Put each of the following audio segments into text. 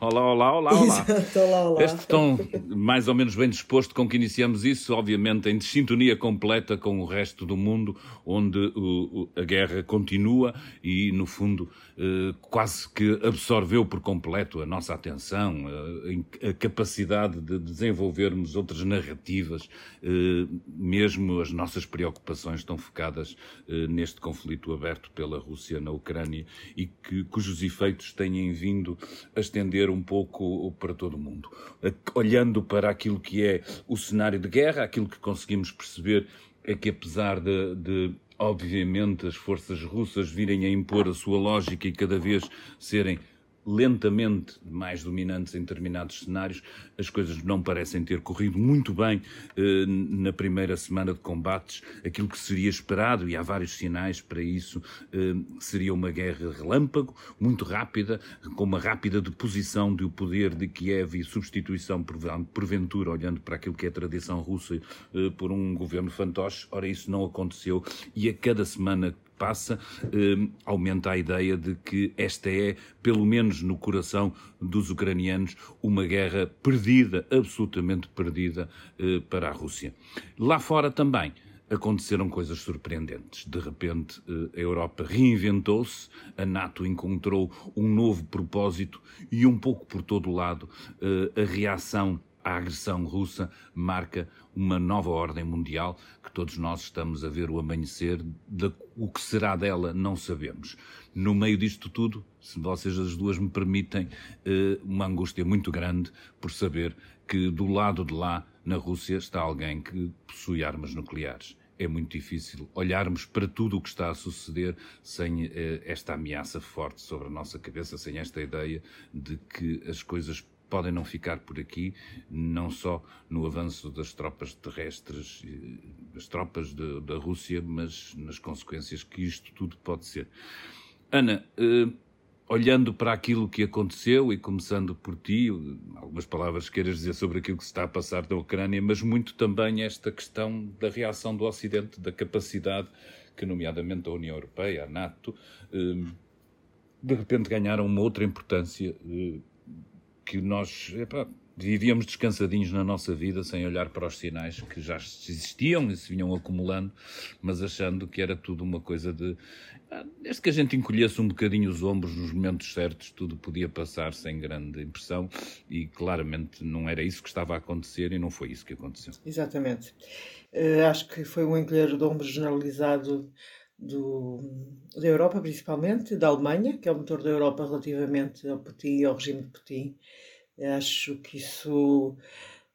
Olá, olá, olá, olá. Exato, olá, olá. Este tom mais ou menos bem disposto com que iniciamos isso, obviamente em sintonia completa com o resto do mundo, onde o, a guerra continua e, no fundo, eh, quase que absorveu por completo a nossa atenção, eh, a capacidade de desenvolvermos outras narrativas, eh, mesmo as nossas preocupações estão focadas eh, neste conflito aberto pela Rússia na Ucrânia e que, cujos efeitos têm vindo a estender um pouco para todo o mundo. Olhando para aquilo que é o cenário de guerra, aquilo que conseguimos perceber é que, apesar de, de obviamente, as forças russas virem a impor a sua lógica e cada vez serem lentamente mais dominantes em determinados cenários, as coisas não parecem ter corrido muito bem eh, na primeira semana de combates. Aquilo que seria esperado, e há vários sinais para isso, eh, seria uma guerra relâmpago, muito rápida, com uma rápida deposição do poder de Kiev e substituição, porventura, olhando para aquilo que é a tradição russa, eh, por um governo fantoche. Ora, isso não aconteceu e a cada semana passa, eh, aumenta a ideia de que esta é, pelo menos no coração dos ucranianos, uma guerra perdida, absolutamente perdida eh, para a Rússia. Lá fora também aconteceram coisas surpreendentes. De repente, eh, a Europa reinventou-se, a NATO encontrou um novo propósito e, um pouco por todo o lado, a reação à agressão russa marca uma nova ordem mundial que todos nós estamos a ver o amanhecer. De, o que será dela, não sabemos. No meio disto tudo, se vocês as duas me permitem, eh, uma angústia muito grande por saber que do lado de lá, na Rússia, está alguém que possui armas nucleares é muito difícil olharmos para tudo o que está a suceder sem eh, esta ameaça forte sobre a nossa cabeça, sem esta ideia de que as coisas podem não ficar por aqui, não só no avanço das tropas terrestres, das tropas de, da Rússia, mas nas consequências que isto tudo pode ser. Ana, eh, olhando para aquilo que aconteceu e começando por ti, algumas palavras queiras dizer sobre aquilo que se está a passar na Ucrânia, mas muito também esta questão da reação do Ocidente, da capacidade que, nomeadamente, a União Europeia, a NATO, eh, de repente ganharam uma outra importância eh, que nós epá, vivíamos descansadinhos na nossa vida sem olhar para os sinais que já existiam e se vinham acumulando, mas achando que era tudo uma coisa de. Desde que a gente encolhesse um bocadinho os ombros nos momentos certos, tudo podia passar sem grande impressão e claramente não era isso que estava a acontecer e não foi isso que aconteceu. Exatamente. Uh, acho que foi um encolher de ombros generalizado do, da Europa, principalmente, da Alemanha, que é o motor da Europa relativamente ao Putin e ao regime de Putin. Acho que isso.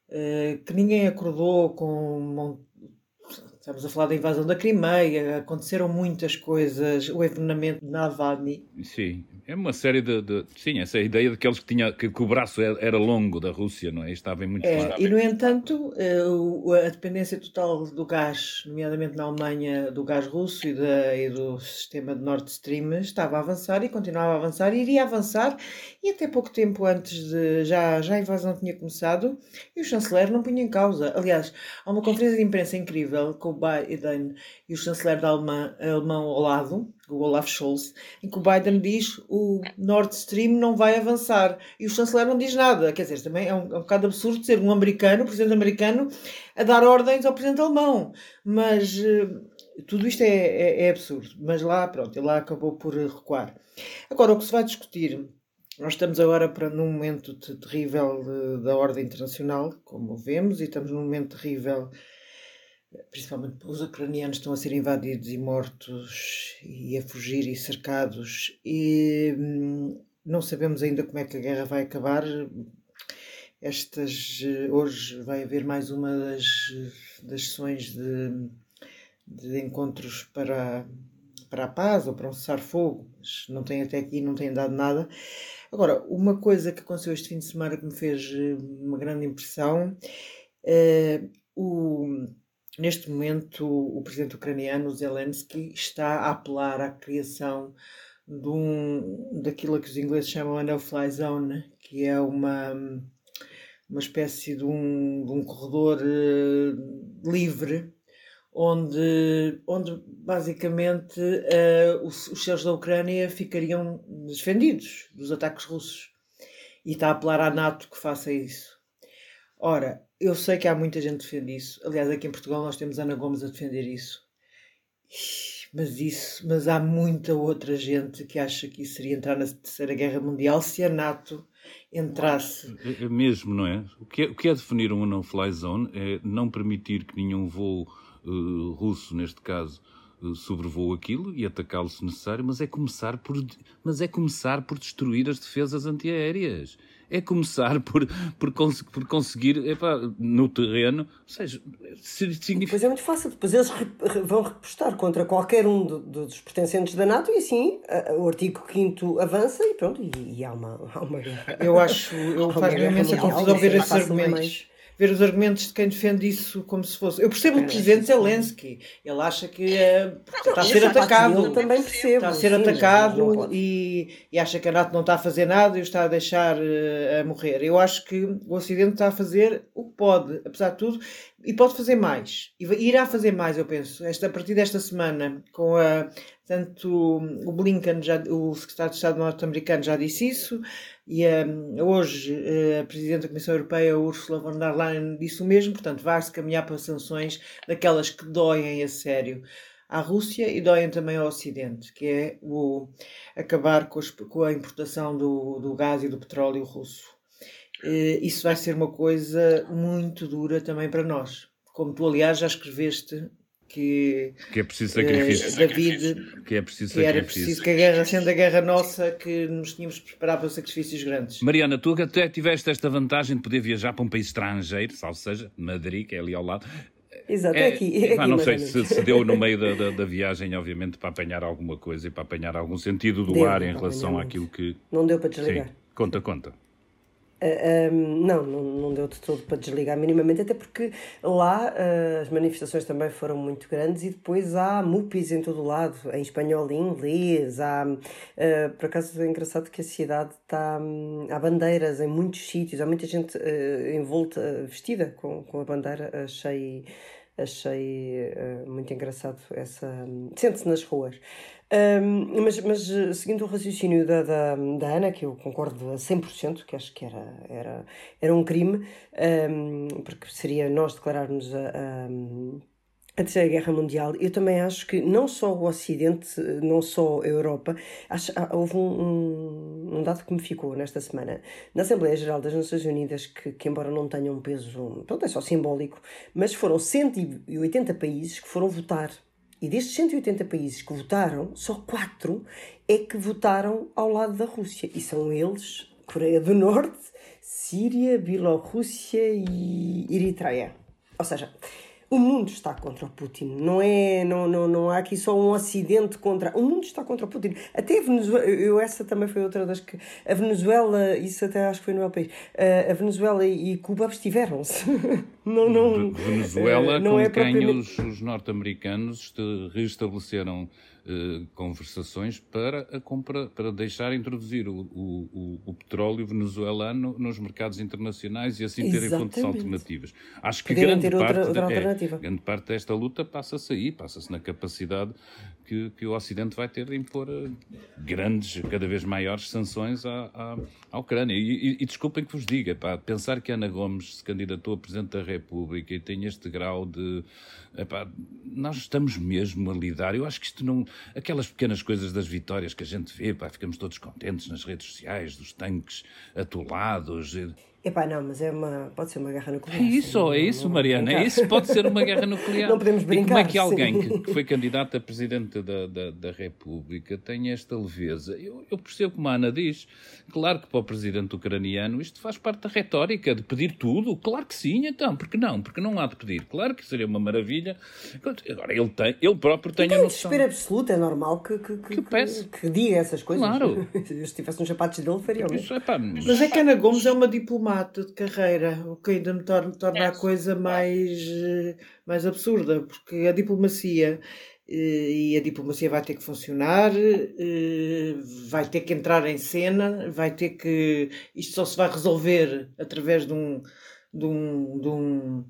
Uh, que ninguém acordou com. Estamos a falar da invasão da Crimeia, aconteceram muitas coisas, o envenenamento de Navalny. Sim, é uma série de, de, Sim, essa ideia de que eles tinha, que, que, o braço era longo da Rússia, não é? Estava muito é, claro. E, no entanto, eh, a dependência total do gás, nomeadamente na Alemanha, do gás russo e, da, e do sistema de Nord Stream, estava a avançar e continuava a avançar e iria avançar. E até pouco tempo antes de. Já, já a invasão tinha começado e o chanceler não punha em causa. Aliás, há uma conferência de imprensa incrível com Biden e o chanceler da Alemanha, alemão ao lado o Olaf Scholz, em que o Biden diz o Nord Stream não vai avançar e o chanceler não diz nada. Quer dizer, também é um, é um bocado absurdo ser um americano, presidente americano, a dar ordens ao presidente alemão. Mas uh, tudo isto é, é, é, absurdo. Mas lá, pronto, ele lá acabou por recuar. Agora, o que se vai discutir. Nós estamos agora para, num momento terrível de, da ordem internacional, como vemos, e estamos num momento terrível principalmente os ucranianos estão a ser invadidos e mortos e a fugir e cercados e hum, não sabemos ainda como é que a guerra vai acabar. Estas hoje vai haver mais uma das, das sessões de, de encontros para, para a paz ou para um cessar-fogo, não tem até aqui, não tem dado nada. Agora, uma coisa que aconteceu este fim de semana que me fez uma grande impressão é o Neste momento, o presidente ucraniano Zelensky está a apelar à criação de um, daquilo que os ingleses chamam a no-fly zone, que é uma, uma espécie de um, de um corredor uh, livre, onde, onde basicamente uh, os, os céus da Ucrânia ficariam defendidos dos ataques russos. e está a apelar à NATO que faça isso. Ora, eu sei que há muita gente que defende isso. Aliás, aqui em Portugal nós temos Ana Gomes a defender isso. Mas isso, mas há muita outra gente que acha que isso seria entrar na Terceira Guerra Mundial se a NATO entrasse. É, é mesmo, não é? O que é, o que é definir uma no-fly zone é não permitir que nenhum voo uh, russo, neste caso, uh, sobrevoe aquilo e atacá-lo se necessário, mas é começar por, mas é começar por destruir as defesas antiaéreas é começar por, por, cons por conseguir epá, no terreno, ou seja, significa... Depois é muito fácil, depois eles vão repostar contra qualquer um do, do, dos pertencentes da NATO e assim o artigo 5 avança e pronto, e, e, há, uma, há uma guerra. Eu acho, eu faz-me imensa confusão ver esses argumentos ver os argumentos de quem defende isso como se fosse. Eu percebo o presidente Zelensky. Ele acha que é, está a ser atacado. também percebo. Está a ser sim, atacado e, e, acha que a NATO não está a fazer nada e o está a deixar uh, a morrer. Eu acho que o Ocidente está a fazer o que pode, apesar de tudo, e pode fazer mais. E irá fazer mais, eu penso. Esta, a partir desta semana, com a. Tanto o Blinken, já, o secretário de Estado norte-americano, já disse isso. E um, hoje eh, a Presidente da Comissão Europeia, Ursula von der Leyen, disse o mesmo, portanto, vai-se caminhar para sanções daquelas que doem a sério à Rússia e doem também ao Ocidente, que é o acabar com, com a importação do, do gás e do petróleo russo. Eh, isso vai ser uma coisa muito dura também para nós. Como tu, aliás, já escreveste que, que é preciso sacrifício. Uh, David, que é preciso que era preciso que a guerra, sendo a guerra nossa, que nos tínhamos de preparar para sacrifícios grandes. Mariana, tu até tiveste esta vantagem de poder viajar para um país estrangeiro, ou seja, Madrid, que é ali ao lado. Exato, é, aqui. É aqui não sei se, se, deu no meio da, da, da, viagem, obviamente, para apanhar alguma coisa e para apanhar algum sentido do deu, ar em relação àquilo que. Não deu para desligar. Sim. Conta, conta. Um, não, não, não deu de todo para desligar minimamente, até porque lá uh, as manifestações também foram muito grandes e depois há MUPIs em todo o lado, em espanhol e inglês. Há, uh, por acaso é engraçado que a cidade está. Um, há bandeiras em muitos sítios, há muita gente envolta, vestida com, com a bandeira. Achei, achei muito engraçado essa. Sente-se nas ruas. Um, mas, mas seguindo o raciocínio da, da, da, Ana, que eu concordo a 100%, que acho que era, era, era um crime, um, porque seria nós declararmos a, a a Terceira Guerra Mundial, eu também acho que não só o Ocidente, não só a Europa, acho, houve um, um, um, dado que me ficou nesta semana. Na Assembleia Geral das Nações Unidas, que, que embora não tenha um peso, pronto, é só simbólico, mas foram 180 países que foram votar e destes 180 países que votaram, só quatro é que votaram ao lado da Rússia. E são eles Coreia do Norte, Síria, Bielorrússia e Eritreia. Ou seja, o mundo está contra o Putin. Não é, não, não, não há aqui só um acidente contra. O mundo está contra o Putin. Até a Venezuela, eu essa também foi outra das que a Venezuela, isso até acho que foi no meu país. A Venezuela e Cuba abstiveram-se. não, não. Venezuela, não com é quem propriamente... os, os norte-americanos restabeleceram eh, conversações para a compra, para deixar introduzir o, o, o, petróleo venezuelano nos mercados internacionais e assim terem fontes alternativas. Acho que grande parte, outra, outra é, grande parte desta luta passa-se aí, passa-se na capacidade que, que, o Ocidente vai ter de impor eh, grandes, cada vez maiores sanções à, à, à Ucrânia. E, e, e, desculpem que vos diga, pá, pensar que Ana Gomes se candidatou a Presidente da República e tem este grau de. Epá, nós estamos mesmo a lidar. Eu acho que isto não aquelas pequenas coisas das vitórias que a gente vê, pá, ficamos todos contentes nas redes sociais, dos tanques atolados. Epá, não, mas é uma, pode ser uma guerra nuclear. É isso, não, é isso, Mariana, é isso, pode ser uma guerra nuclear. Não podemos brincar. E como é que alguém que, que, foi candidato a Presidente da, da, da República tem esta leveza? Eu, eu, percebo como a Ana diz, claro que para o Presidente ucraniano isto faz parte da retórica, de pedir tudo, claro que sim, então, porque não? Porque não há de pedir, claro que seria uma maravilha. Agora, ele, tem, ele próprio tem, tem a noção... desespero absoluto, é normal que, que, que, que, que diga essas coisas. Claro. Se estivesse nos sapatos dele, faria o mesmo. É, pá, mas... mas é que Ana Gomes é uma diplomata de carreira, o que ainda me torna, torna a coisa mais, mais absurda, porque a diplomacia eh, e a diplomacia vai ter que funcionar, eh, vai ter que entrar em cena, vai ter que. Isto só se vai resolver através de um. De um, de um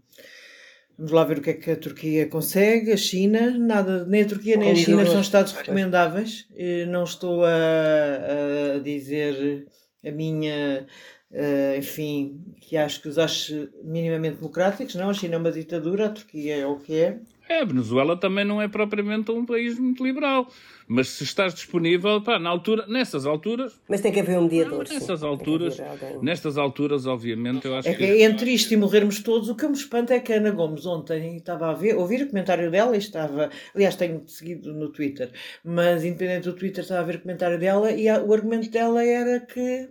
Vamos lá ver o que é que a Turquia consegue, a China, nada, nem a Turquia nem a China são Estados recomendáveis. Eh, não estou a, a dizer a minha uh, enfim, que acho que os acho minimamente democráticos. Não, a China é uma ditadura, a Turquia é o que é. É, a Venezuela também não é propriamente um país muito liberal. Mas se estás disponível, pá, na altura, nessas alturas. Mas tem que haver um mediador. Não, nessas alturas, nestas alturas, obviamente, eu acho é que. É entre isto e morrermos todos, o que me espanta é que a Ana Gomes ontem estava a ver, ouvir o comentário dela e estava. Aliás, tenho seguido no Twitter, mas independente do Twitter, estava a ver o comentário dela e a, o argumento dela era que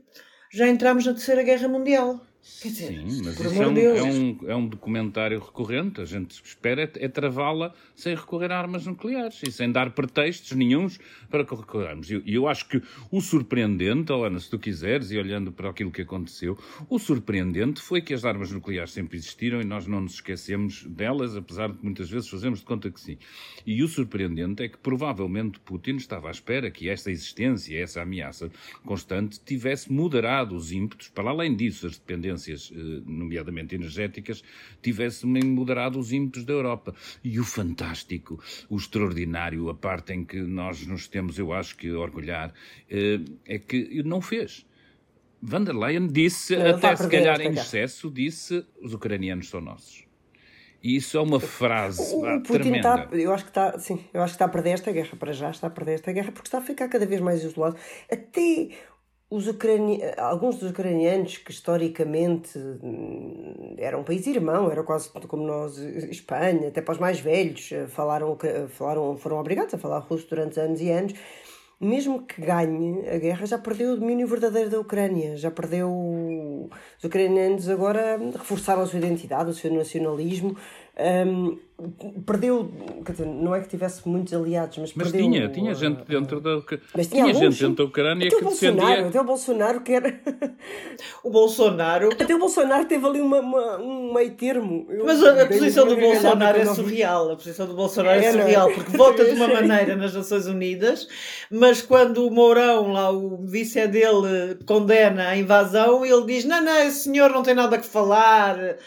já entramos na Terceira Guerra Mundial. Quer dizer, Sim, mas isso é um, é, um, é um documentário recorrente. A gente espera é, é travá-la sem recorrer a armas nucleares e sem dar pretextos nenhums para que recorramos. E eu, eu, acho que o surpreendente, Helena, se tu quiseres, e olhando para aquilo que aconteceu, o surpreendente foi que as armas nucleares sempre existiram e nós não nos esquecemos delas, apesar de muitas vezes fazermos de conta que sim. E o surpreendente é que provavelmente Putin estava à espera que esta existência, essa ameaça constante, tivesse moderado os ímpetos, para além disso, as dependências dependências, eh, nomeadamente energéticas, tivesse moderado os ímpetos da Europa. E o fantástico, o extraordinário, a parte em que nós nos temos, eu acho que, orgulhar, eh, é que não fez. Van der Leyen disse, até se calhar em excesso, disse os ucranianos são nossos. E isso é uma frase o, o Putin tremenda. Está, eu acho que está, sim, eu acho que está a perder esta guerra para já, está a perder esta guerra porque está a ficar cada vez mais isolado. Até os ucrani... alguns dos ucranianos que historicamente hum, eram um país irmão, era quase como nós, Espanha, até para os mais velhos, eh, falaram, falaram, foram obrigados a falar russo durante anos e anos. Mesmo que ganhe a guerra, já perdeu o domínio verdadeiro da Ucrânia, já perdeu. Os ucranianos agora reforçaram a sua identidade, o seu nacionalismo, um, perdeu, quer dizer, não é que tivesse muitos aliados, mas, mas perdeu. Tinha, tinha gente dentro da mas tinha, tinha gente dentro da Ucrânia até que defendia. Até o Bolsonaro que era. o Bolsonaro. Até o Bolsonaro teve ali uma, uma um meio termo. Eu mas a, a posição do Bolsonaro é surreal. A posição do Bolsonaro é, é surreal, porque vota de uma maneira nas Nações Unidas, mas quando o Mourão, lá o vice dele, condena a invasão, ele diz: não, não, esse senhor não tem nada que falar.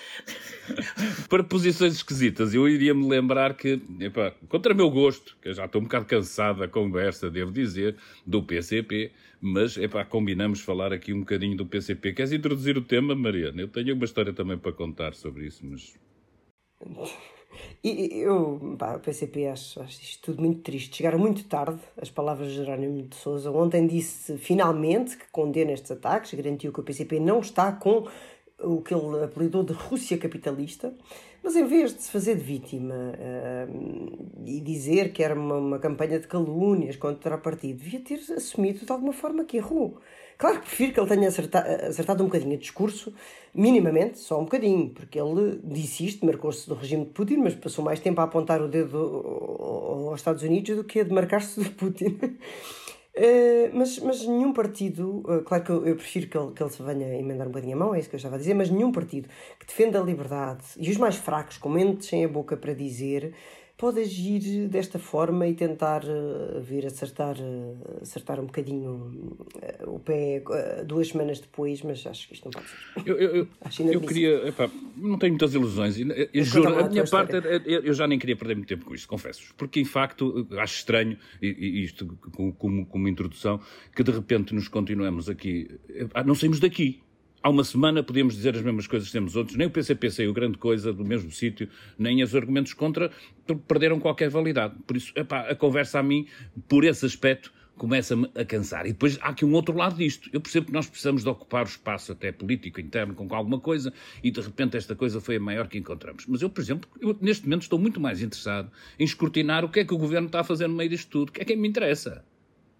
para posições esquisitas, eu iria me lembrar que, epá, contra meu gosto, que eu já estou um bocado cansado da conversa, devo dizer, do PCP, mas epá, combinamos falar aqui um bocadinho do PCP. Queres introduzir o tema, Mariana? Eu tenho uma história também para contar sobre isso, mas. E eu, pá, o PCP acho, acho isto tudo muito triste. Chegaram muito tarde as palavras de Jerónimo de Souza. Ontem disse finalmente que condena estes ataques, garantiu que o PCP não está com o que ele apelidou de Rússia capitalista, mas em vez de se fazer de vítima uh, e dizer que era uma, uma campanha de calúnias contra o partido, devia ter assumido de alguma forma que errou. Claro que prefiro que ele tenha acertado, acertado um bocadinho o discurso, minimamente, só um bocadinho, porque ele disse isto, marcou-se do regime de Putin, mas passou mais tempo a apontar o dedo aos Estados Unidos do que a demarcar-se de Putin. Uh, mas, mas nenhum partido, uh, claro que eu, eu, prefiro que ele, que ele se venha emendar um bocadinho a mão, é isso que eu estava a dizer, mas nenhum partido que defenda a liberdade e os mais fracos, com enchem a boca para dizer, pode agir desta forma e tentar uh, vir acertar, uh, acertar um bocadinho uh, o pé duas semanas depois, mas acho que isto não pode ser. Eu, eu, eu, queria, epá, não tenho muitas ilusões, eu, eu juro, a minha parte, eu, já nem queria perder muito tempo com isto, confesso porque em facto acho estranho, e, isto como, como introdução, que de repente nos continuemos aqui, não saímos daqui, há uma semana podíamos dizer as mesmas coisas que temos outros, nem o PCP saiu grande coisa do mesmo sítio, nem os argumentos contra perderam qualquer validade. Por isso, epá, a conversa a mim, por esse aspecto, começa-me a cansar. E depois há aqui um outro lado disto. Eu percebo que nós precisamos de ocupar o espaço até político interno com alguma coisa e de repente esta coisa foi a maior que encontramos. Mas eu, por exemplo, eu, neste momento estou muito mais interessado em escrutinar o que é que o governo está a fazer no meio disto tudo, o que é que me interessa.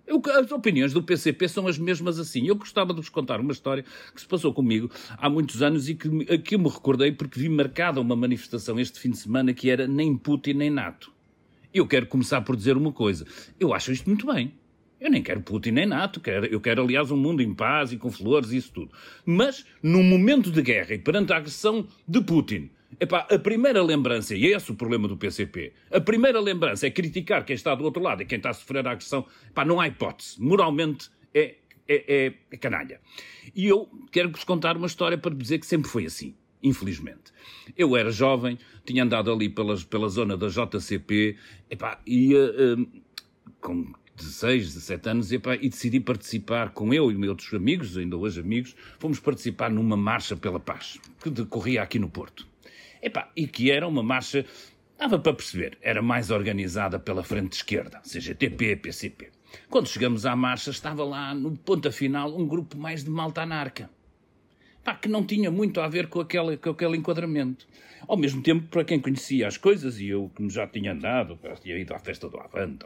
Eu, as opiniões do PCP são as mesmas assim. Eu gostava de vos contar uma história que se passou comigo há muitos anos e que, que me recordei porque vi marcada uma manifestação este fim de semana que era nem Putin nem NATO. Eu quero começar por dizer uma coisa. Eu acho isto muito bem. Eu nem quero Putin nem NATO, eu quero, aliás, um mundo em paz e com flores e isso tudo. Mas, num momento de guerra e perante a agressão de Putin, Epá, a primeira lembrança, e é esse o problema do PCP, a primeira lembrança é criticar quem está do outro lado e quem está a sofrer a agressão. Epá, não há hipótese. Moralmente é, é, é, é canalha. E eu quero vos contar uma história para dizer que sempre foi assim infelizmente. Eu era jovem, tinha andado ali pelas, pela zona da JCP, epá, ia uh, com 16, 17 anos e, e decidi participar com eu e outros amigos, ainda hoje amigos, fomos participar numa marcha pela paz que decorria aqui no Porto. Epá, e que era uma marcha, dava para perceber, era mais organizada pela frente esquerda, CGTP, PCP. Quando chegamos à marcha, estava lá no ponto final um grupo mais de malta anarca. Pá, que não tinha muito a ver com aquele, com aquele enquadramento. Ao mesmo tempo, para quem conhecia as coisas, e eu que já tinha andado, tinha ido à festa do Avante,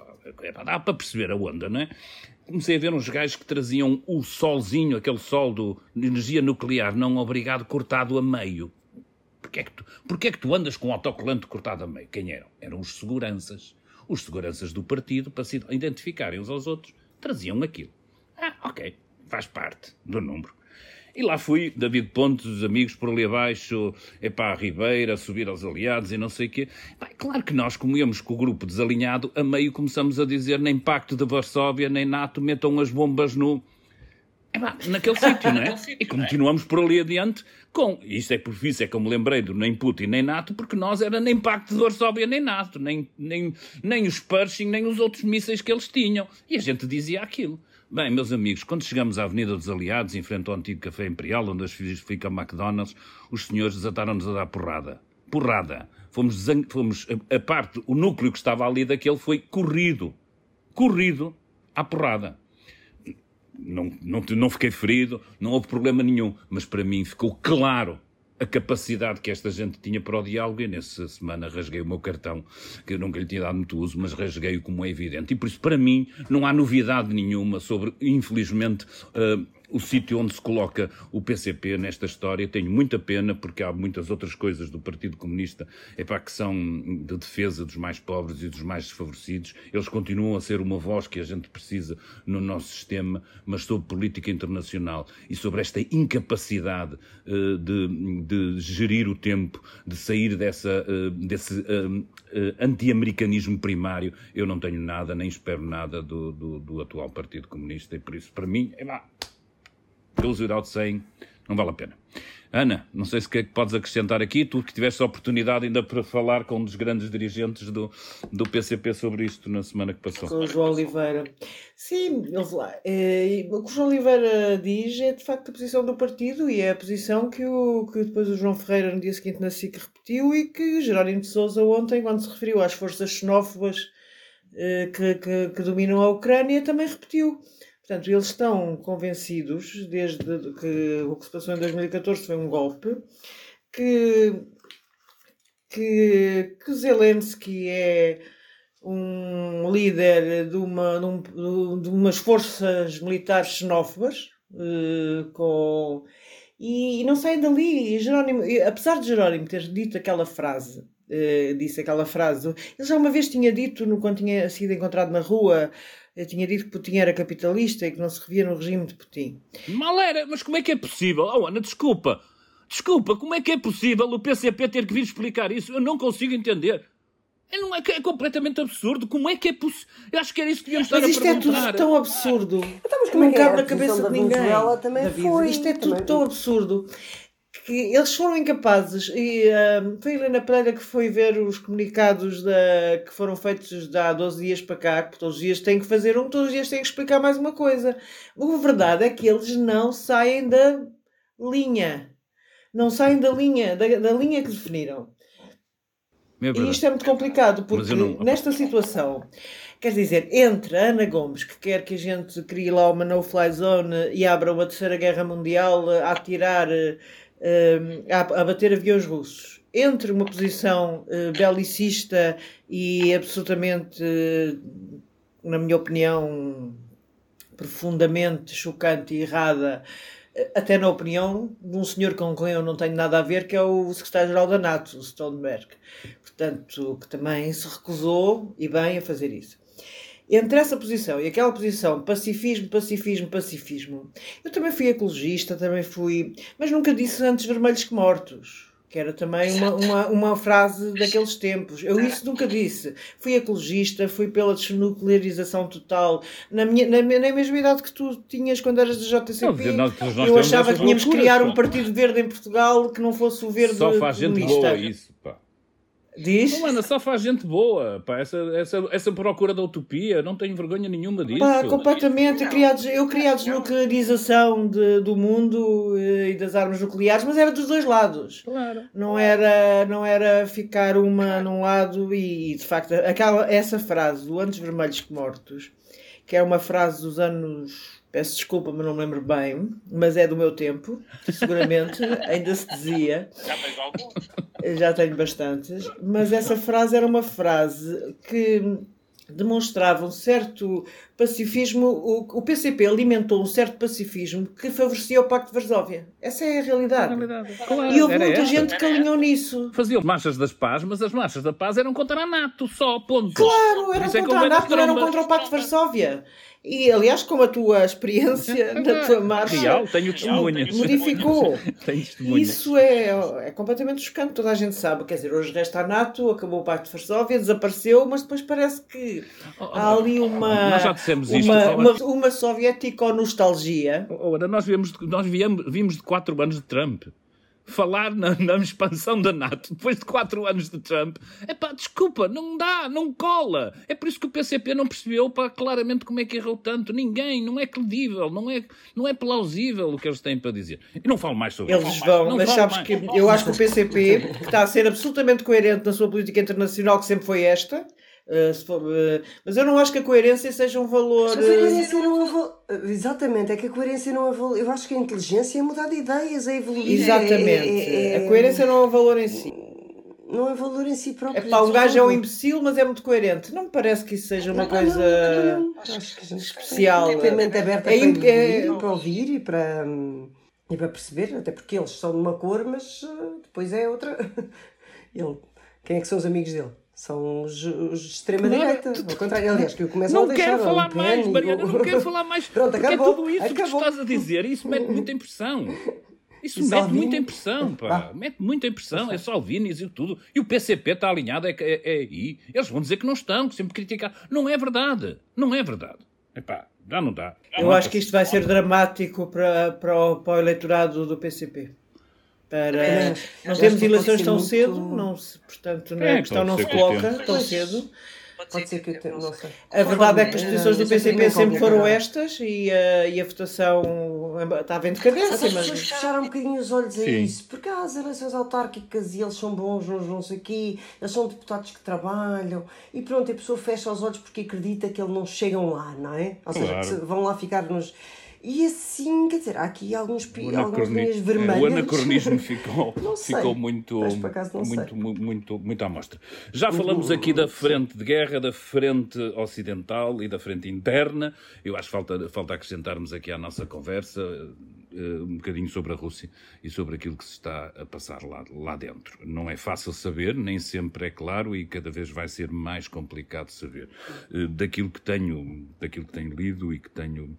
dá para perceber a onda, não é? Comecei a ver uns gajos que traziam o solzinho, aquele sol do, energia nuclear não obrigado, cortado a meio. Porquê é que tu, porquê é que tu andas com o autocolante cortado a meio? Quem eram? Eram os seguranças. Os seguranças do partido, para se identificarem uns aos outros, traziam aquilo. Ah, ok, faz parte do número. E lá fui, David Pontes, os amigos por ali abaixo, para a Ribeira, subir aos aliados e não sei o quê. Bem, claro que nós, como íamos com o grupo desalinhado, a meio começamos a dizer nem Pacto de Varsóvia, nem NATO, metam as bombas no... É pá, naquele sítio, não é? E continuamos por ali adiante com... Isto é por isso é que eu me lembrei do nem Putin nem NATO, porque nós era nem Pacto de Varsóvia nem NATO, nem, nem, nem os Pershing, nem os outros mísseis que eles tinham. E a gente dizia aquilo. Bem, meus amigos, quando chegamos à Avenida dos Aliados, em frente ao antigo Café Imperial, onde as filhas ficam McDonald's, os senhores desataram-nos a dar porrada. Porrada. Fomos, fomos a, a, parte, o núcleo que estava ali daquele foi corrido. Corrido à porrada. Não, não, não fiquei ferido, não houve problema nenhum, mas para mim ficou claro a capacidade que esta gente tinha para o diálogo e nessa semana rasguei o meu cartão, que eu nunca lhe tinha dado muito uso, mas rasguei-o como é evidente. E por isso, para mim, não há novidade nenhuma sobre, infelizmente, uh, o sítio onde se coloca o PCP nesta história. Tenho muita pena, porque há muitas outras coisas do Partido Comunista epá, que são de defesa dos mais pobres e dos mais desfavorecidos. Eles continuam a ser uma voz que a gente precisa no nosso sistema, mas sobre política internacional e sobre esta incapacidade uh, de, de, gerir o tempo, de sair dessa, uh, desse uh, anti-americanismo primário, eu não tenho nada, nem espero nada do, do, do atual Partido Comunista e por isso, para mim, é lá goes without saying, não vale a pena. Ana, não sei se que é que podes acrescentar aqui, tu que tiveste a oportunidade ainda para falar com um dos grandes dirigentes do, do PCP sobre isto na semana que passou. Com o João Oliveira. Sim, ouve lá. É, o que o João Oliveira diz é de facto a posição do partido e é a posição que, o, que depois o João Ferreira no dia seguinte na SIC repetiu e que Jerónimo de Souza ontem, quando se referiu às forças xenófobas eh, que, que, que dominam a Ucrânia, também repetiu. Portanto, eles estão convencidos, desde que o que se passou em 2014 foi um golpe, que, que, que Zelensky é um líder de, uma, de, umas forças militares xenófobas, uh, com, e, e, não saem dali. Jerónimo, apesar de Jerónimo ter dito aquela frase, uh, disse aquela frase, ele já uma vez tinha dito, no, quando tinha sido encontrado na rua, eu tinha dito que Putin era capitalista e que não se revia no regime de Putin. Mal era, mas como é que é possível? Oh, Ana, desculpa. Desculpa, como é que é possível o PCP ter que vir explicar isso? Eu não consigo entender. É, não é, é completamente absurdo. Como é que é possível? Eu acho que era isso que devíamos estar Mas isto a perguntar. é tudo tão absurdo. Então, mas como é que não cabe na cabeça de ninguém. Também foi, isto é tudo também... tão absurdo que eles foram incapazes, e uh, foi a Helena Pereira que foi ver os comunicados da, que foram feitos de há 12 dias para cá, que todos os dias têm que fazer um, todos os dias têm que explicar mais uma coisa. A verdade é que eles não saem da linha. Não saem da linha, da, da linha que definiram. É e isto é muito complicado, porque não... nesta situação, quer dizer, entre a Ana Gomes, que quer que a gente crie lá uma no-fly zone e abra uma terceira guerra mundial a atirar uh, a, a bater aviões russos entre uma posição uh, belicista e absolutamente, na minha opinião, profundamente chocante e errada, uh, até na opinião de um senhor com quem eu não tenho nada a ver, que é o secretário-geral da NATO, o Stoltenberg. Portanto, que também se recusou, e bem, a fazer isso entre essa posição e aquela posição, pacifismo, pacifismo, pacifismo, eu também fui ecologista, também fui. Mas nunca disse antes vermelhos que mortos. Que era também uma, uma, uma frase daqueles tempos. Eu isso nunca disse. Fui ecologista, fui pela desnuclearização total. Na, minha, na, na mesma idade que tu tinhas quando eras da JCP, não, nós eu achava que tínhamos que criar um partido verde em Portugal que não fosse o verde Só faz gente comunista. boa isso, pá. Diz? Não, Ana, só faz gente boa. Pá, essa, essa, essa procura da utopia, não tenho vergonha nenhuma disso. Pá, completamente. Eu queria, eu queria a desnuclearização de, do mundo eh, e das armas nucleares, mas era dos dois lados. Claro. Não era, não era ficar uma num lado e, de facto, aquela, essa frase do Antes Vermelhos que Mortos, que é uma frase dos anos Peço desculpa, mas não me lembro bem, mas é do meu tempo, seguramente, ainda se dizia. Já tens algum? Já tenho bastantes, mas essa frase era uma frase que demonstrava um certo pacifismo. O, o PCP alimentou um certo pacifismo que favorecia o Pacto de Varsóvia. Essa é a realidade. Claro, E houve era muita essa. gente que alinhou nisso. Faziam marchas das paz, mas as marchas da paz eram contra a NATO, só, ponto. Claro, eram isso é contra a NATO, não eram contra o Pacto de Varsóvia. E, aliás, como a tua experiência na tua marcha Real, tenho testemunhas. modificou. tenho testemunhas. Isso é, é completamente chocante, toda a gente sabe. Quer dizer, hoje resta a NATO, acabou o Pacto de Varsóvia, desapareceu, mas depois parece que há ali uma, Nós já dissemos isto, uma, uma, uma soviético-nostalgia. Ora, nós vimos, de- nós viemos, vimos de quatro anos de Trump. Falar na, na expansão da NATO depois de quatro anos de Trump, é pá, desculpa, não dá, não cola. É por isso que o PCP não percebeu pá, claramente como é que errou tanto. Ninguém, não é credível, não é, não é plausível o que eles têm para dizer. E não falo mais sobre Eles isso. vão, Não mas sabes mais. que eu acho que o PCP, que está a ser absolutamente coerente na sua política internacional, que sempre foi esta, se for, eh, mas eu não acho que a coerência seja um valor. Mas a eh, coerência não é Exatamente, é que a coerência não é val- Eu acho que a inteligência é mudar de ideias, é evoluir. é- Exatamente. é- é- A coerência não é um valor em si. Não é valor em si próprio. É pá, um gajo é um imbecil, mas é muito coerente. Não me parece que isso seja uma Não, coisa. não, não, especial. tem mente aberta É para, é- evoluir, para ouvir e para, e para perceber, até porque eles são de uma cor, mas uh, depois é outra. Ele, quem é que são os amigos dele? São os, os de extrema-direita. Ao contrário, aliás, que eu começo a Não deixar quero falar mais, Mariana, não quero falar mais. Pronto, porque acabou, é tudo isso que tu acabou. estás a dizer. Isso mete muita impressão. Isso mete Salvini? muita impressão, pá. Vá. Mete muita impressão. É Salvini e tudo. E o PCP está alinhado, é, é, é aí. Eles vão dizer que não estão, que sempre criticar. Não é verdade. Não é verdade. Epá, já não dá. Eu acho que isto vai ser dramático para, para, o, para o eleitorado do PCP. Para... É, temos eleições tão muito- cedo, não se, portanto, É, a questão não se coloca tempo. tão cedo. Pode ser que eu tenha, não sei. A verdade é que as posições do PCP sempre foram estas e a, e a votação estava em decadência, as pessoas mas fecharam um bocadinho os olhos a Sim. isso, porque há as eleições autárquicas e eles são bons, não, não sei o quê, eles são deputados que trabalham, e pronto, a pessoa fecha os olhos porque acredita que eles não chegam lá, não é? Ou seja, Claro. que se- vão lá ficar nos. E assim, quer dizer, há aqui alguns, algumas linhas é, vermelhas. O anacronismo ficou, ficou muito, muito, sei. mu- muito, muito à mostra. Já falamos aqui da frente de guerra, da frente ocidental e da frente interna. Eu acho que falta, falta acrescentarmos aqui à nossa conversa eh, um bocadinho sobre a Rússia e sobre aquilo que se está a passar lá, lá dentro. Não é fácil saber, nem sempre é claro e cada vez vai ser mais complicado saber. Eh, Daquilo que tenho, daquilo que tenho lido e que tenho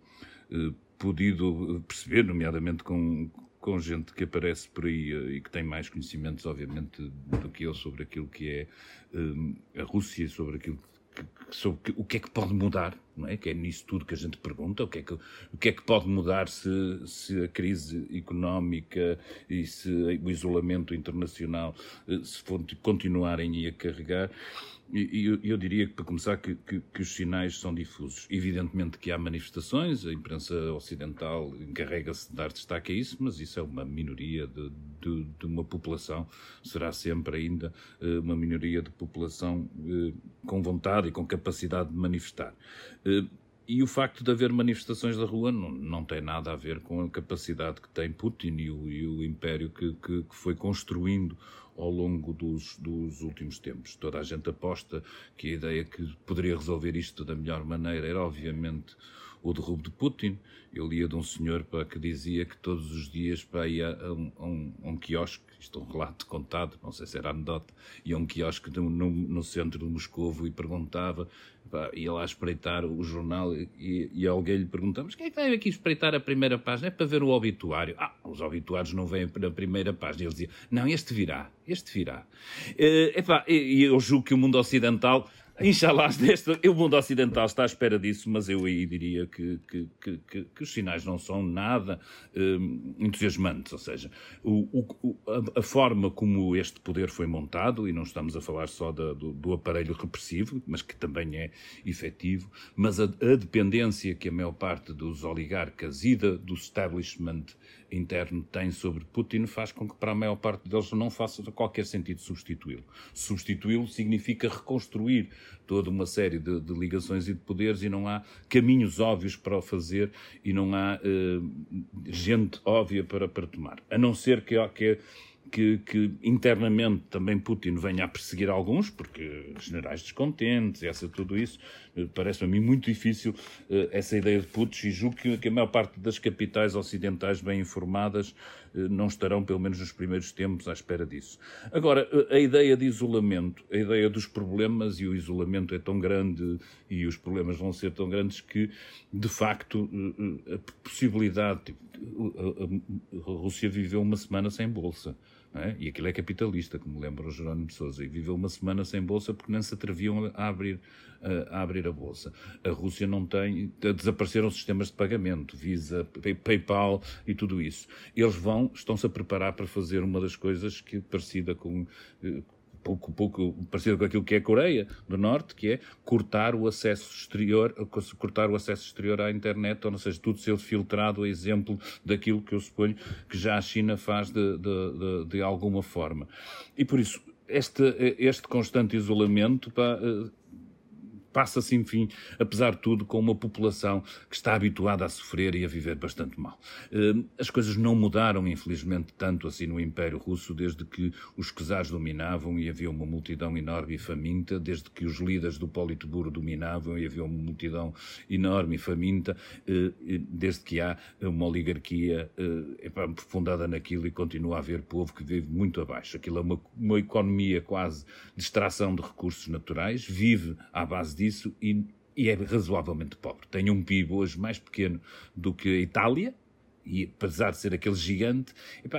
eh, podido perceber, nomeadamente com, com gente que aparece por aí eh, e que tem mais conhecimentos, obviamente, do que eu sobre aquilo que é eh, a Rússia, sobre aquilo que, sobre o que é que pode mudar, não é? Que é nisso tudo que a gente pergunta, o que é que, o que, é que pode mudar se, se a crise económica e se o isolamento internacional eh, se continuarem a carregar. E eu, eu diria que, para começar, que, que- que os sinais são difusos. Evidentemente que há manifestações, a imprensa ocidental encarrega-se de dar destaque a isso, mas isso é uma minoria de, de- de uma população, será sempre ainda eh, uma minoria de população eh, com vontade e com capacidade de manifestar. E o facto de haver manifestações da rua não, não tem nada a ver com a capacidade que tem Putin e o, e o império que, que- que foi construindo ao longo dos, dos últimos tempos. Toda a gente aposta que a ideia que poderia resolver isto da melhor maneira era, obviamente, o derrubo de Putin. Eu lia de um senhor pá, que dizia que todos os dias ia a um, a um, a um quiosque, isto é um relato contado, não sei se era anedota, ia a um quiosque no, no, no centro de Moscovo e perguntava, pá, ia lá espreitar o jornal e, e alguém lhe perguntava, mas quem é que vai aqui espreitar a primeira página? É para ver o obituário. Ah, os obituários não vêm na primeira página. Ele dizia, não, este virá, este virá. E e eu julgo que o mundo ocidental Desta, o mundo ocidental está à espera disso, mas eu aí diria que, que, que, que os sinais não são nada um, entusiasmantes. Ou seja, o, o, a, a, forma como este poder foi montado, e não estamos a falar só da, do, do, aparelho repressivo, mas que também é efetivo, mas a, a dependência que a maior parte dos oligarcas e da, do establishment interno tem sobre Putin faz com que para a maior parte deles não faça qualquer sentido substituí-lo. Substituí-lo significa reconstruir toda uma série de, de, ligações e de poderes e não há caminhos óbvios para o fazer e não há uh, gente óbvia para, para tomar. A não ser que, que que, que, internamente também Putin venha a perseguir alguns, porque generais descontentes, essa tudo isso, eh, parece-me a mim muito difícil uh, essa ideia de Putin e julgo que, que, a maior parte das capitais ocidentais bem informadas uh, não estarão, pelo menos nos primeiros tempos, à espera disso. Agora, a ideia de isolamento, a ideia dos problemas, e o isolamento é tão grande e os problemas vão ser tão grandes que, de facto, a possibilidade. Tipo, a, a, a Rússia viveu uma semana sem bolsa. É? E aquilo é capitalista, como lembra o Jerónimo de Sousa, e viveu uma semana sem bolsa porque nem se atreviam a abrir, a abrir a bolsa. A Rússia não tem, desapareceram sistemas de pagamento, Visa, PayPal e tudo isso. Eles vão, estão-se a preparar para fazer uma das coisas que parecida com eh, pouco, pouco parecido com aquilo que é a Coreia do Norte, que é cortar o acesso exterior, cortar o acesso exterior à internet, ou seja, tudo ser filtrado a exemplo daquilo que eu suponho que já a China faz de, de, de, de alguma forma. E por isso, este, este constante isolamento pá, eh, passa-se, enfim, apesar de tudo, com uma população que está habituada a sofrer e a viver bastante mal. Eh, as coisas não mudaram, infelizmente, tanto assim no Império Russo, desde que os czares dominavam e havia uma multidão enorme e faminta, desde que os líderes do Politburo dominavam e havia uma multidão enorme e faminta, eh, desde que há uma oligarquia eh, fundada naquilo e continua a haver povo que vive muito abaixo. Aquilo é uma, uma economia quase de extração de recursos naturais, vive à base de disso e, e é razoavelmente pobre. Tem um PIB hoje mais pequeno do que a Itália, e apesar de ser aquele gigante,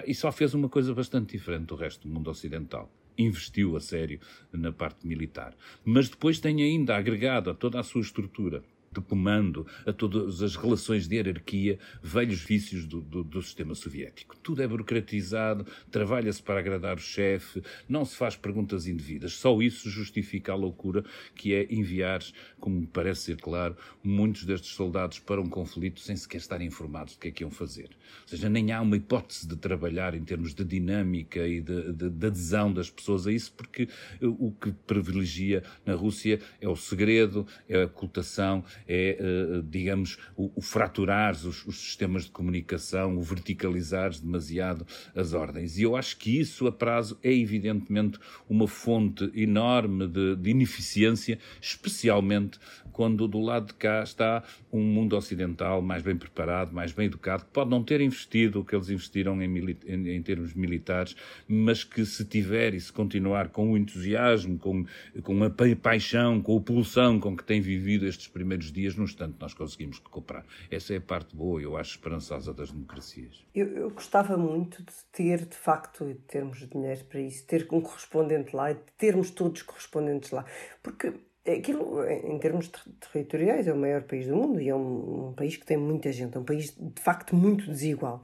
e só fez uma coisa bastante diferente do resto do mundo ocidental. Investiu a sério na parte militar. Mas depois tem ainda agregado a toda a sua estrutura de comando, a todas as relações de hierarquia, velhos vícios do, do, do sistema soviético. Tudo é burocratizado, trabalha-se para agradar o chefe, não se faz perguntas indevidas. Só isso justifica a loucura que é enviar, como parece ser claro, muitos destes soldados para um conflito sem sequer estarem informados do que é que iam fazer. Ou seja, nem há uma hipótese de trabalhar em termos de dinâmica e de, de, de adesão das pessoas a isso, porque o que privilegia na Rússia é o segredo, é a ocultação, é, eh, digamos, o, o fraturar os, os, sistemas de comunicação, o verticalizar demasiado as ordens. E eu acho que isso, a prazo, é evidentemente uma fonte enorme de, de ineficiência, especialmente quando do lado de cá está um mundo ocidental mais bem preparado, mais bem educado, que pode não ter investido o que eles investiram em, em, em termos militares, mas que se tiver e se continuar com o entusiasmo, com, com a paixão, com a pulsão com que tem vivido estes primeiros dias, no instante nós conseguimos recuperar. Essa é a parte boa, eu acho, esperançosa das democracias. Eu, eu gostava muito de ter, de facto, de termos dinheiro para isso, ter um correspondente lá e de termos todos correspondentes lá, porque Aquilo, em termos territoriais, é o maior país do mundo e é um, um, país que tem muita gente, é um país de facto muito desigual.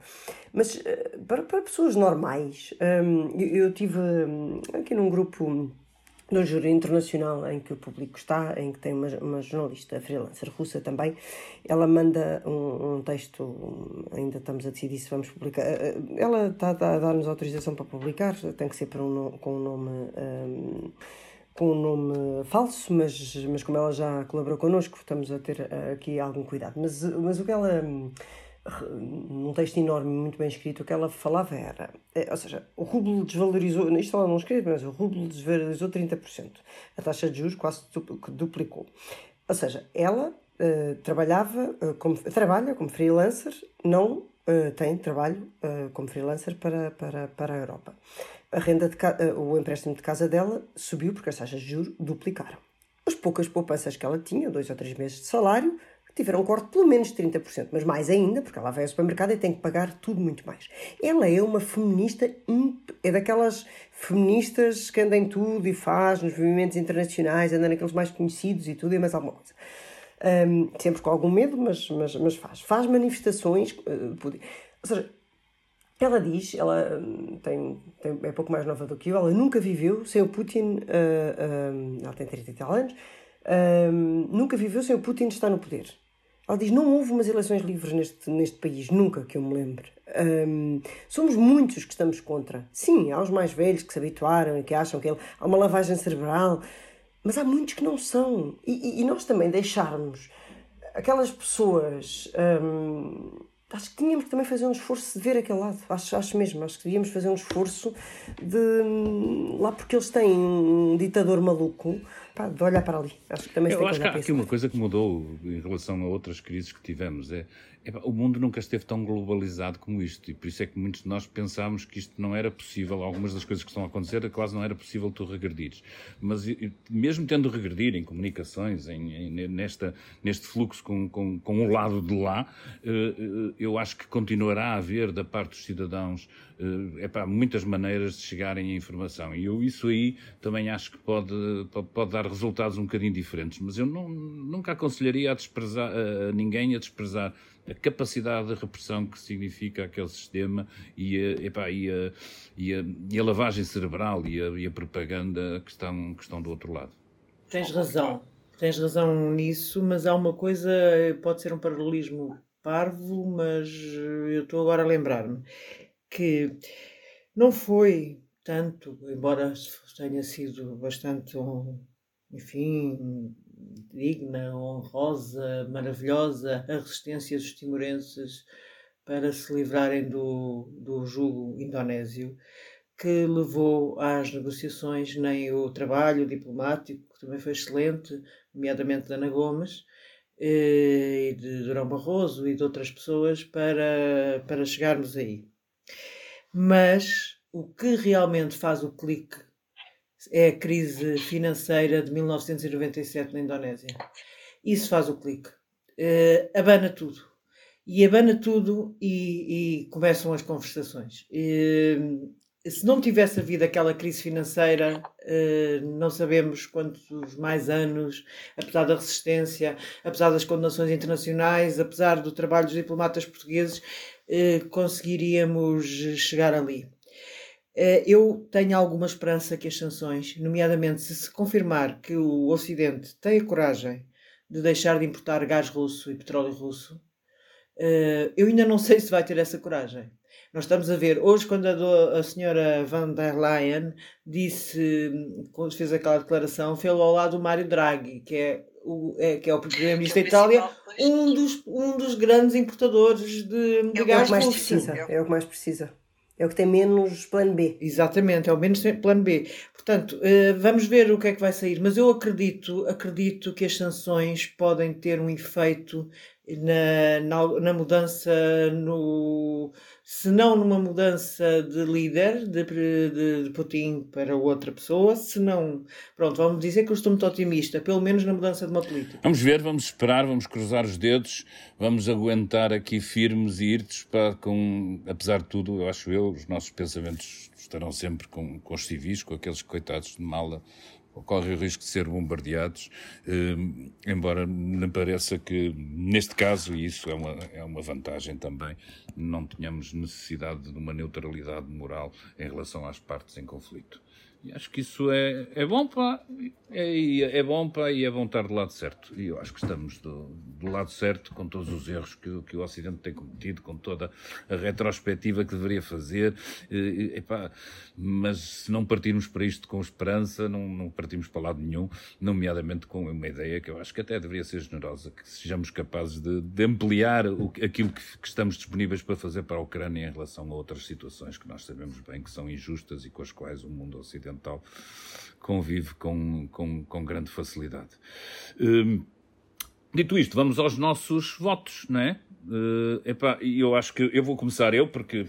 Mas eh, para, para pessoas normais, um, eu, eu tive um, aqui num grupo no júri internacional em que o público está, em que tem uma, uma jornalista freelancer russa também, ela manda um, um, texto, ainda estamos a decidir se vamos publicar, eh, eh, ela está, a dar-nos autorização para publicar, tem que ser um, com um nome. Um, com um nome falso, mas, mas como ela já colaborou connosco, estamos a ter aqui algum cuidado. Mas, mas o que ela, num texto enorme, muito bem escrito, o que ela falava era, é, ou seja, o rublo desvalorizou, isto ela não escreve, mas o rublo desvalorizou 30%. A taxa de juros quase duplicou. Ou seja, ela uh, trabalhava, uh, como, trabalha como freelancer, não tem trabalho como freelancer para, para, para a Europa a renda de eh, o empréstimo de casa dela subiu porque as taxas de juros duplicaram. As poucas poupanças que ela tinha, dois ou três meses de salário, tiveram um corte pelo menos 30%, mas mais ainda, porque ela vai ao supermercado e tem que pagar tudo muito mais. Ela é uma feminista, é daquelas feministas que andam em tudo e faz nos movimentos internacionais, anda naqueles mais conhecidos e tudo e mais alguma coisa. Um, sempre com algum medo, mas, mas, mas faz. Faz manifestações. Uh, ou seja, ela diz, ela hum, tem, tem, é pouco mais nova do que eu, ela nunca viveu sem o Putin, uh, um, ela tem 30 e tal anos, um, nunca viveu sem o Putin estar no poder. Ela diz: não houve umas eleições livres neste, neste país, nunca que eu me lembre. Um, somos muitos que estamos contra. Sim, há os mais velhos que se habituaram e que acham que ele, há uma lavagem cerebral, mas há muitos que não são. E, e, e nós também deixarmos aquelas pessoas. Um, acho que tínhamos que também fazer um esforço de ver aquele lado. Acho, acho mesmo, acho que devíamos fazer um esforço de. lá porque eles têm um ditador maluco pá, de olhar para ali. Acho que também Eu acho que há aqui uma coisa que mudou em relação a outras crises que tivemos. É, é, o mundo nunca esteve tão globalizado como isto e por isso é que muitos de nós pensámos que isto não era possível. Algumas das coisas que estão a acontecer, é quase não era possível tu regredires. Mas mesmo tendo regredir em comunicações, em, em, nesta, neste fluxo com, com, com o lado de lá, eh, eh, eu acho que continuará a haver da parte dos cidadãos pá, muitas maneiras de chegarem à informação. E eu isso aí também acho que pode, pode dar resultados um bocadinho diferentes. Mas eu não, nunca aconselharia a, desprezar, a ninguém a desprezar a capacidade de repressão que significa aquele sistema e a, epá, e a, e a, e a lavagem cerebral e a, e a propaganda que estão, que estão do outro lado. Tens razão, tens razão nisso, mas há uma coisa, pode ser um paralelismo parvo, mas eu estou agora a lembrar-me que não foi tanto, embora tenha sido bastante, enfim, digna, honrosa, maravilhosa a resistência dos timorenses para se livrarem do, do jugo indonésio, que levou às negociações, nem o trabalho diplomático, que também foi excelente, nomeadamente de Ana Gomes, eh, e de Durão Barroso e de outras pessoas, para, para chegarmos aí. Mas o que realmente faz o clique é a crise financeira de 1997 na Indonésia. Isso faz o clique. Uh, abana tudo. E abana tudo e, e começam as conversações. Uh, se não tivesse havido aquela crise financeira, uh, não sabemos quantos mais anos, apesar da resistência, apesar das condenações internacionais, apesar do trabalho dos diplomatas portugueses, eh, conseguiríamos chegar ali. Eh, eu tenho alguma esperança que as sanções, nomeadamente se se confirmar que o Ocidente tem a coragem de deixar de importar gás russo e petróleo russo, eh, eu ainda não sei se vai ter essa coragem. Nós estamos a ver, hoje, quando a, a senhora van der Leyen disse, quando fez aquela declaração, fez ao lado do Mário Draghi, que é o, é, que é o primeiro-ministro da Itália, um dos, um dos grandes importadores de, de é gás mais precisa, É o que mais precisa. É o que tem menos plano B. Exatamente, é o menos plano B. Portanto, eh, vamos ver o que é que vai sair. Mas eu acredito, acredito que as sanções podem ter um efeito na, na, na mudança no, se não numa mudança de líder de, de, de, Putin para outra pessoa, se não, pronto, vamos dizer que eu estou muito otimista, pelo menos na mudança de uma política. Vamos ver, vamos esperar, vamos cruzar os dedos, vamos aguentar aqui firmes e irtos para, com, apesar de tudo, eu acho eu, os nossos pensamentos estarão sempre com, com os civis, com aqueles coitados de mala correm o risco de ser bombardeados, eh, embora me pareça que, neste caso, e isso é uma, é uma vantagem também, não tenhamos necessidade de uma neutralidade moral em relação às partes em conflito. Acho que isso é, é bom para é, é bom para e é bom estar do lado certo. E eu acho que estamos do, do lado certo com todos os erros que, que o Ocidente tem cometido, com toda a retrospectiva que deveria fazer. E, epá, mas se não partirmos para isto com esperança, não, não partimos para lado nenhum, nomeadamente com uma ideia que eu acho que até deveria ser generosa, que sejamos capazes de, de ampliar o, aquilo que, que estamos disponíveis para fazer para a Ucrânia em relação a outras situações que nós sabemos bem que são injustas e com as quais o mundo ocidental ocidental convive com, com, com grande facilidade. Hum, dito isto, vamos aos nossos votos, não é? Uh, epá, eu acho que eu vou começar eu, porque,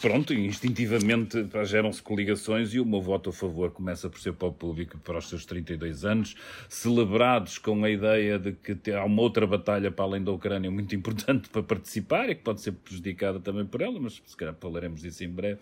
pronto, instintivamente geram-se coligações e o meu voto a favor começa por ser para o público para os seus 32 anos, celebrados com a ideia de que há uma outra batalha para além da Ucrânia muito importante para participar e que pode ser prejudicada também por ela, mas se calhar falaremos disso em breve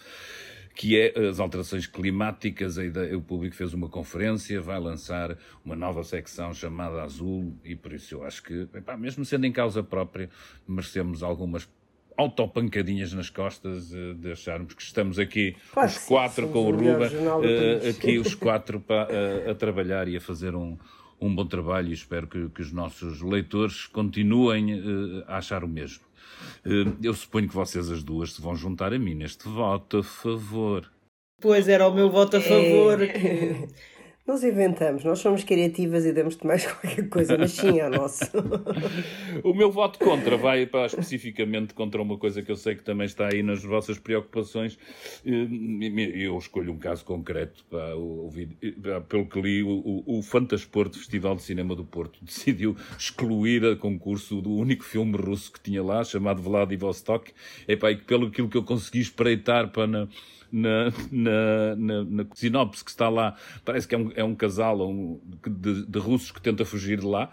que é as alterações climáticas. o público fez uma conferência, vai lançar uma nova secção chamada Azul, e por isso eu acho que, epá, mesmo sendo em causa própria, merecemos algumas autopancadinhas nas costas uh, de acharmos que estamos aqui claro os quatro sim, com o Ruba, uh, aqui os quatro pa, uh, a trabalhar e a fazer um, um bom trabalho e espero que, que os nossos leitores continuem a achar o mesmo. Eh, eu suponho que vocês as duas se vão juntar a mim neste voto a favor. Pois era o meu voto a favor. É... Nós inventamos, nós somos criativas e damos-te mais qualquer coisa, mas sim é nosso. o meu voto contra vai para, especificamente contra uma coisa que eu sei que também está aí nas vossas preocupações. Eh, eu escolho um caso concreto. Para ouvir, pelo que li, o, o Fantasporto Festival de Cinema do Porto decidiu excluir a concurso do único filme russo que tinha lá, chamado Vladivostok. Pá, e pelo aquilo que eu consegui espreitar para na, na, na, na, na sinopse que está lá, parece que é um, é um casal um, de, de, russos que tenta fugir de lá,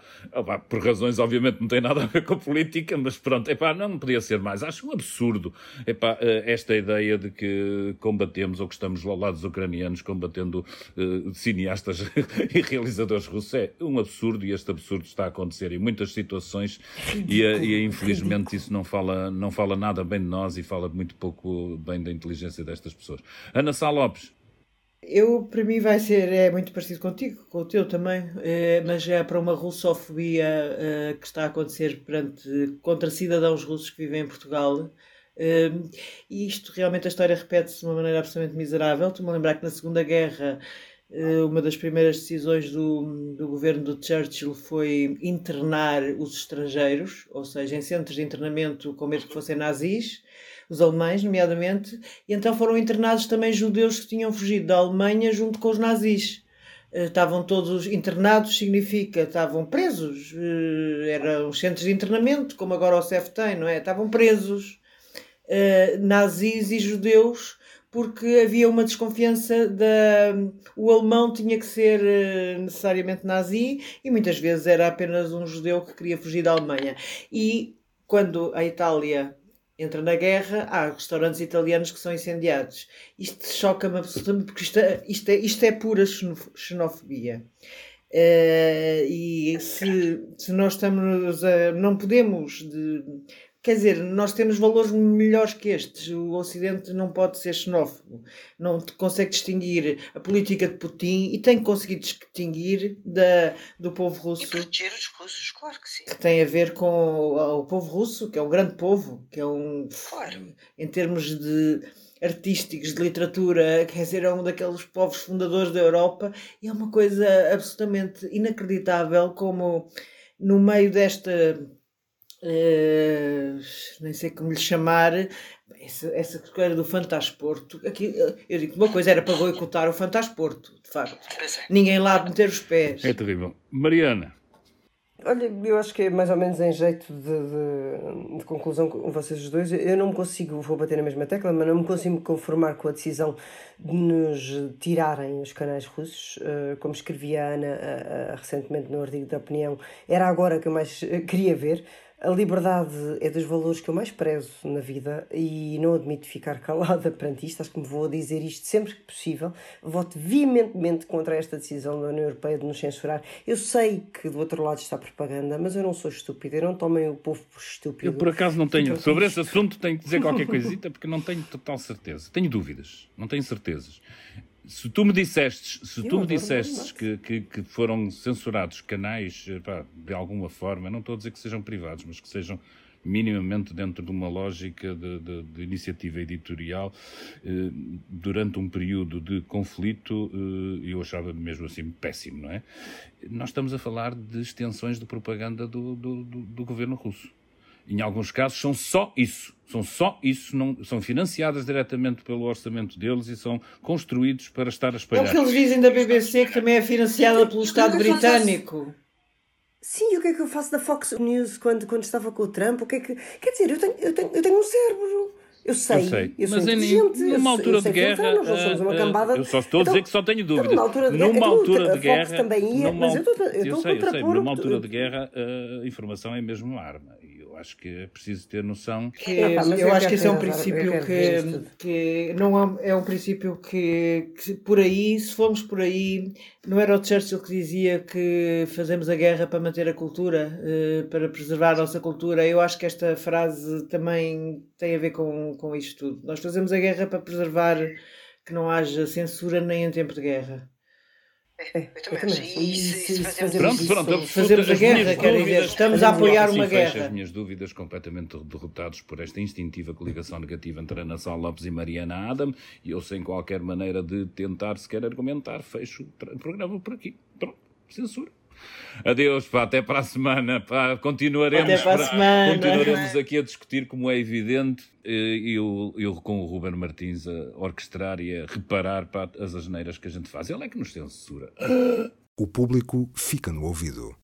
por razões, obviamente, não tem nada a ver com a política, mas pronto, epá, não podia ser mais. Acho um absurdo epá, eh, esta ideia de que combatemos ou que estamos ao lado dos ucranianos combatendo uh, cineastas e realizadores russos. É um absurdo e este absurdo está a acontecer em muitas situações e, e infelizmente isso não fala, não fala nada bem de nós e fala muito pouco bem da inteligência destas pessoas. Ana Sá Lopes. Eu, para mim, vai ser, é muito parecido contigo, com o teu também, é, mas é para uma russofobia é, que está a acontecer perante, contra cidadãos russos que vivem em Portugal. É, e isto realmente a história repete-se de uma maneira absolutamente miserável. Estou-me a lembrar que na Segunda Guerra uma das primeiras decisões do, do governo do Churchill foi internar os estrangeiros, ou seja, em centros de internamento com medo que fossem nazis os alemães, nomeadamente, e então foram internados também judeus que tinham fugido da Alemanha junto com os nazis. Eh, estavam todos internados, significa, estavam presos, eh, eram os centros de internamento, como agora o CEF tem, não é? Estavam presos, eh, nazis e judeus, porque havia uma desconfiança da o alemão tinha que ser necessariamente nazi e muitas vezes era apenas um judeu que queria fugir da Alemanha. E quando a Itália entra na guerra, há restaurantes italianos que são incendiados. Isto choca-me absolutamente, porque isto é, isto é, isto é pura xenofobia. Uh, e se, se nós estamos a, não podemos de, Quer dizer, nós temos valores melhores que estes. O Ocidente não pode ser xenófobo, não consegue distinguir a política de Putin e tem que conseguir distinguir da, do povo russo. E proteger os russos, claro que sim. Que tem a ver com o, o povo russo, que é um grande povo, que é um. Claro. Em termos de artísticos, de literatura, quer dizer, é um daqueles povos fundadores da Europa e é uma coisa absolutamente inacreditável como no meio desta Uh, nem sei como lhe chamar, essa, essa coisa do Fantasporto. Aqui, eu digo uma coisa, era para boicotar o Fantasporto, de facto. É. Ninguém lá meter os pés. É terrível. Mariana. Olha, eu acho que é mais ou menos em jeito de, de, de, conclusão com vocês os dois. Eu não me consigo, vou bater na mesma tecla, mas não me consigo conformar com a decisão de nos tirarem os canais russos. Uh, como escrevia a Ana recentemente no artigo da opinião, era agora que eu mais queria ver. A liberdade é dos valores que eu mais prezo na vida e não admito ficar calada perante isto. Acho que me vou dizer isto sempre que possível. Voto veementemente contra esta decisão da União Europeia de nos censurar. Eu sei que do outro lado está propaganda, mas eu não sou estúpida. Eu não tomem o povo por estúpido. Eu, por acaso, não tenho. Sobre esse assunto, tenho que dizer qualquer coisita porque não tenho total certeza. Tenho dúvidas, não tenho certezas se tu me dissestes, se tu me dissestes que, que, que, foram censurados canais pá, de alguma forma, não estou a dizer que sejam privados, mas que sejam minimamente dentro de uma lógica de, de, de iniciativa editorial eh, durante um período de conflito, eh, eu achava mesmo assim péssimo, não é? Nós estamos a falar de extensões de propaganda do, do, do, do governo russo em alguns casos, são só isso. São só isso, não, são financiadas diretamente pelo orçamento deles e são construídos para estar a espalhar. É o que eles dizem da BBC, que também é financiada pelo Estado britânico. Sim, o que é que eu faço da Fox News quando, quando estava com o Trump? O que é que. Quer dizer, eu tenho, eu tenho, eu tenho um cérebro. Eu sei, eu, sei. eu sou mas inteligente. Em, numa altura de guerra, nós não somos uma uh, cambada. Eu só estou a dizer então, que só tenho dúvidas. Numa altura de numa guerra, altura então, de guerra, Fox também ia, numa, mas eu estou, eu eu sei, a eu sei, numa altura de guerra, a informação é mesmo uma arma. E eu acho que é preciso ter noção. Que, eu, eu acho que esse é um princípio que, que não é, é um princípio que, que, por aí, se formos por aí, não era o Churchill que dizia que fazemos a guerra para manter a cultura, para preservar a nossa cultura. Eu acho que esta frase também tem a ver com, com isto tudo. Nós fazemos a guerra para preservar que não haja censura nem em tempo de guerra. É, eu também acho. E se, se fazemos pronto, isso, pronto, fazemos a guerra, quer dizer, estamos a apoiar uma guerra. as minhas dúvidas completamente derrotados por esta instintiva coligação negativa entre Ana Sá Lopes e Mariana Adam e eu sem qualquer maneira de tentar sequer argumentar, fecho o programa por aqui. Pronto, censura. Adeus, pá, até para a semana. Pá. Continuaremos, até para a semana. continuaremos aqui a discutir, como é evidente, eu, eu com o Ruben Martins a orquestrar e a reparar para as asneiras que a gente faz. Ele é que nos censura. O público fica no ouvido.